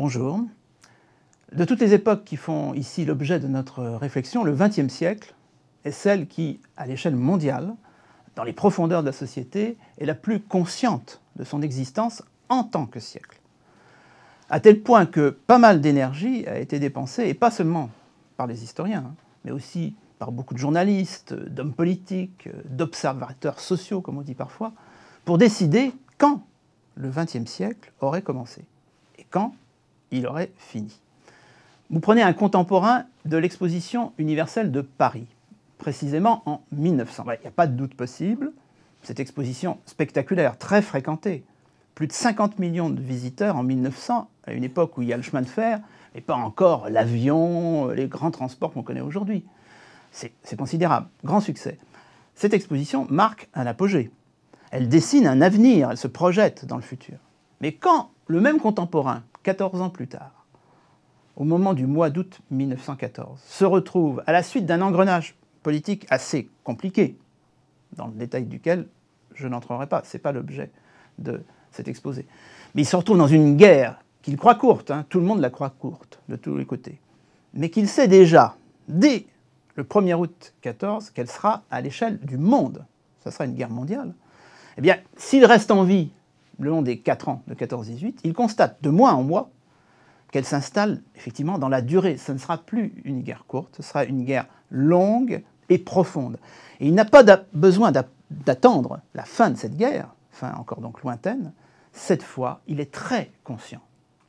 Bonjour. De toutes les époques qui font ici l'objet de notre réflexion, le XXe siècle est celle qui, à l'échelle mondiale, dans les profondeurs de la société, est la plus consciente de son existence en tant que siècle. À tel point que pas mal d'énergie a été dépensée, et pas seulement par les historiens, hein, mais aussi par beaucoup de journalistes, d'hommes politiques, d'observateurs sociaux, comme on dit parfois, pour décider quand le XXe siècle aurait commencé et quand il aurait fini. Vous prenez un contemporain de l'exposition universelle de Paris, précisément en 1900. Il n'y a pas de doute possible, cette exposition spectaculaire, très fréquentée, plus de 50 millions de visiteurs en 1900, à une époque où il y a le chemin de fer, et pas encore l'avion, les grands transports qu'on connaît aujourd'hui. C'est considérable, grand succès. Cette exposition marque un apogée. Elle dessine un avenir, elle se projette dans le futur. Mais quand le même contemporain, 14 ans plus tard, au moment du mois d'août 1914, se retrouve à la suite d'un engrenage politique assez compliqué, dans le détail duquel je n'entrerai pas, ce n'est pas l'objet de cet exposé. Mais il se retrouve dans une guerre qu'il croit courte, hein, tout le monde la croit courte, de tous les côtés, mais qu'il sait déjà, dès le 1er août 14, qu'elle sera à l'échelle du monde. Ça sera une guerre mondiale. Eh bien, s'il reste en vie le long des 4 ans de 14-18, il constate de mois en mois qu'elle s'installe effectivement dans la durée. Ce ne sera plus une guerre courte, ce sera une guerre longue et profonde. Et il n'a pas besoin d'attendre la fin de cette guerre, fin encore donc lointaine. Cette fois, il est très conscient,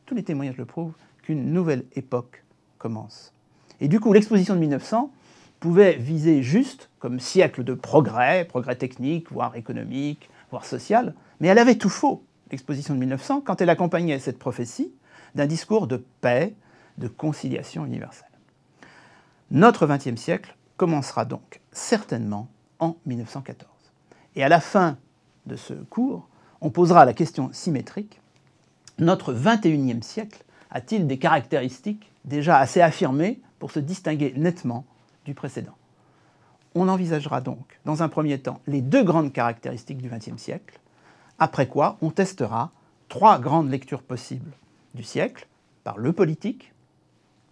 tous les témoignages le prouvent, qu'une nouvelle époque commence. Et du coup, l'exposition de 1900 pouvait viser juste comme siècle de progrès, progrès technique, voire économique, voire social, mais elle avait tout faux, l'exposition de 1900, quand elle accompagnait cette prophétie d'un discours de paix, de conciliation universelle. Notre XXe siècle commencera donc certainement en 1914. Et à la fin de ce cours, on posera la question symétrique, notre XXIe siècle a-t-il des caractéristiques déjà assez affirmées pour se distinguer nettement du précédent? On envisagera donc, dans un premier temps, les deux grandes caractéristiques du XXe siècle, après quoi on testera trois grandes lectures possibles du siècle, par le politique,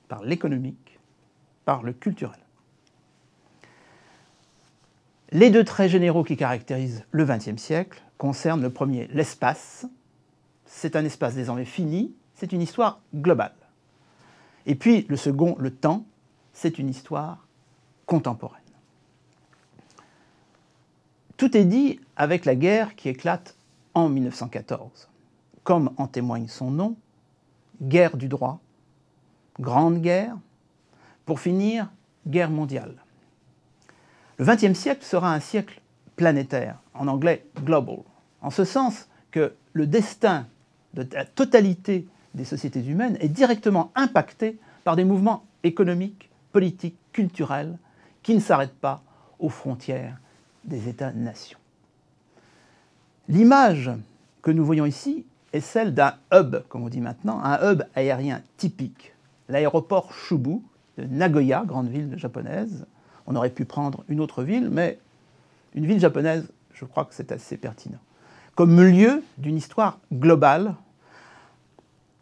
par l'économique, par le culturel. Les deux traits généraux qui caractérisent le XXe siècle concernent le premier, l'espace. C'est un espace désormais fini, c'est une histoire globale. Et puis le second, le temps, c'est une histoire contemporaine. Tout est dit avec la guerre qui éclate en 1914. Comme en témoigne son nom, guerre du droit, grande guerre, pour finir, guerre mondiale. Le XXe siècle sera un siècle planétaire, en anglais global, en ce sens que le destin de la totalité des sociétés humaines est directement impacté par des mouvements économiques, politiques, culturels qui ne s'arrêtent pas aux frontières des États-nations. L'image que nous voyons ici est celle d'un hub, comme on dit maintenant, un hub aérien typique, l'aéroport Chubu de Nagoya, grande ville japonaise, on aurait pu prendre une autre ville, mais une ville japonaise, je crois que c'est assez pertinent. Comme lieu d'une histoire globale,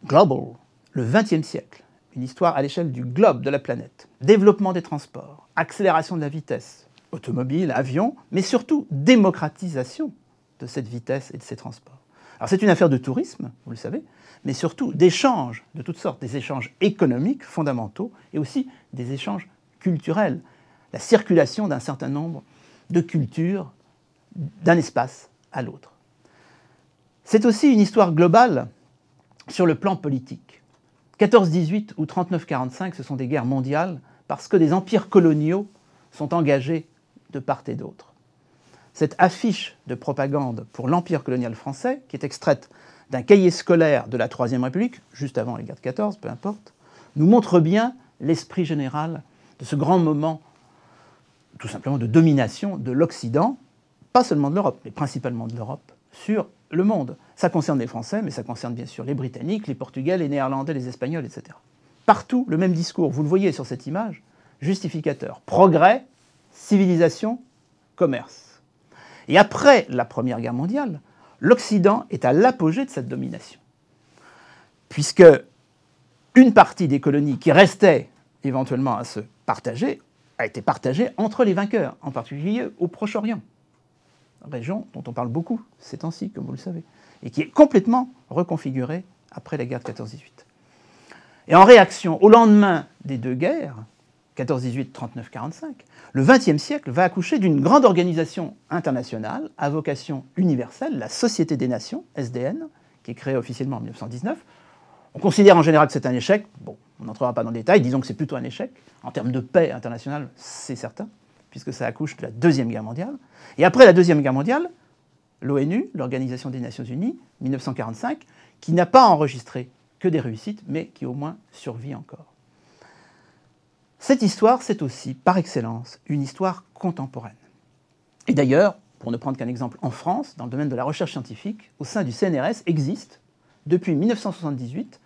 global, le XXe siècle, une histoire à l'échelle du globe de la planète, développement des transports, accélération de la vitesse, automobile, avion, mais surtout démocratisation de cette vitesse et de ces transports. Alors c'est une affaire de tourisme, vous le savez, mais surtout d'échanges de toutes sortes, des échanges économiques fondamentaux et aussi des échanges culturels la circulation d'un certain nombre de cultures d'un espace à l'autre. C'est aussi une histoire globale sur le plan politique. 14-18 ou 39-45, ce sont des guerres mondiales parce que des empires coloniaux sont engagés de part et d'autre. Cette affiche de propagande pour l'empire colonial français, qui est extraite d'un cahier scolaire de la Troisième République, juste avant les guerres de 14, peu importe, nous montre bien l'esprit général de ce grand moment tout simplement de domination de l'Occident, pas seulement de l'Europe, mais principalement de l'Europe, sur le monde. Ça concerne les Français, mais ça concerne bien sûr les Britanniques, les Portugais, les Néerlandais, les Espagnols, etc. Partout, le même discours, vous le voyez sur cette image, justificateur. Progrès, civilisation, commerce. Et après la Première Guerre mondiale, l'Occident est à l'apogée de cette domination. Puisque une partie des colonies qui restaient éventuellement à se partager a été partagée entre les vainqueurs, en particulier au Proche-Orient, région dont on parle beaucoup ces temps-ci, comme vous le savez, et qui est complètement reconfigurée après la guerre de 14-18. Et en réaction au lendemain des deux guerres, 14-18, 39-45, le XXe siècle va accoucher d'une grande organisation internationale à vocation universelle, la Société des Nations, SDN, qui est créée officiellement en 1919. On considère en général que c'est un échec. Bon, on n'entrera pas dans le détail, disons que c'est plutôt un échec. En termes de paix internationale, c'est certain, puisque ça accouche de la Deuxième Guerre mondiale. Et après la Deuxième Guerre mondiale, l'ONU, l'Organisation des Nations Unies, 1945, qui n'a pas enregistré que des réussites, mais qui au moins survit encore. Cette histoire, c'est aussi, par excellence, une histoire contemporaine. Et d'ailleurs, pour ne prendre qu'un exemple, en France, dans le domaine de la recherche scientifique, au sein du CNRS existe, depuis 1978,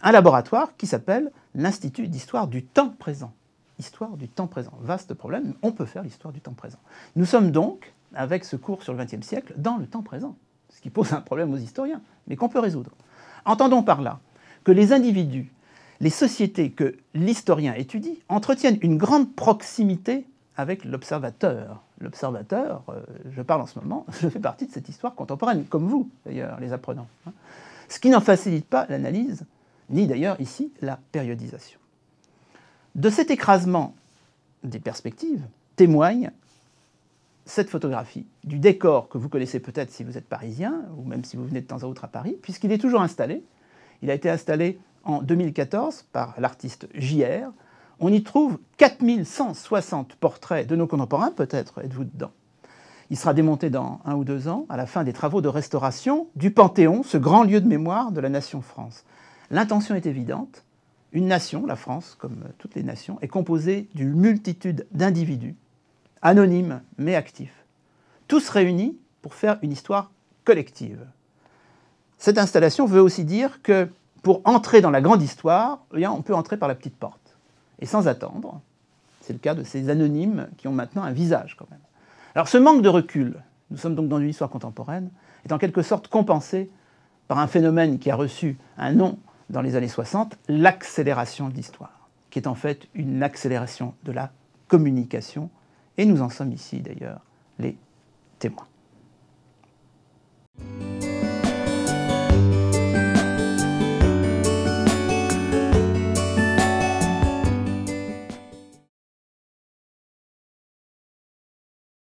un laboratoire qui s'appelle l'Institut d'histoire du temps présent. Histoire du temps présent. Vaste problème, on peut faire l'histoire du temps présent. Nous sommes donc, avec ce cours sur le XXe siècle, dans le temps présent, ce qui pose un problème aux historiens, mais qu'on peut résoudre. Entendons par là que les individus les sociétés que l'historien étudie entretiennent une grande proximité avec l'observateur. L'observateur, euh, je parle en ce moment, je fais partie de cette histoire contemporaine, comme vous d'ailleurs, les apprenants. Hein. Ce qui n'en facilite pas l'analyse, ni d'ailleurs ici la périodisation. De cet écrasement des perspectives témoigne cette photographie du décor que vous connaissez peut-être si vous êtes parisien, ou même si vous venez de temps à autre à Paris, puisqu'il est toujours installé. Il a été installé en 2014 par l'artiste JR. On y trouve 4160 portraits de nos contemporains, peut-être êtes-vous dedans. Il sera démonté dans un ou deux ans, à la fin des travaux de restauration du Panthéon, ce grand lieu de mémoire de la nation France. L'intention est évidente. Une nation, la France, comme toutes les nations, est composée d'une multitude d'individus, anonymes mais actifs, tous réunis pour faire une histoire collective. Cette installation veut aussi dire que pour entrer dans la grande histoire, eh on peut entrer par la petite porte. Et sans attendre. C'est le cas de ces anonymes qui ont maintenant un visage quand même. Alors ce manque de recul, nous sommes donc dans une histoire contemporaine, est en quelque sorte compensé par un phénomène qui a reçu un nom dans les années 60, l'accélération de l'histoire, qui est en fait une accélération de la communication. Et nous en sommes ici d'ailleurs les témoins.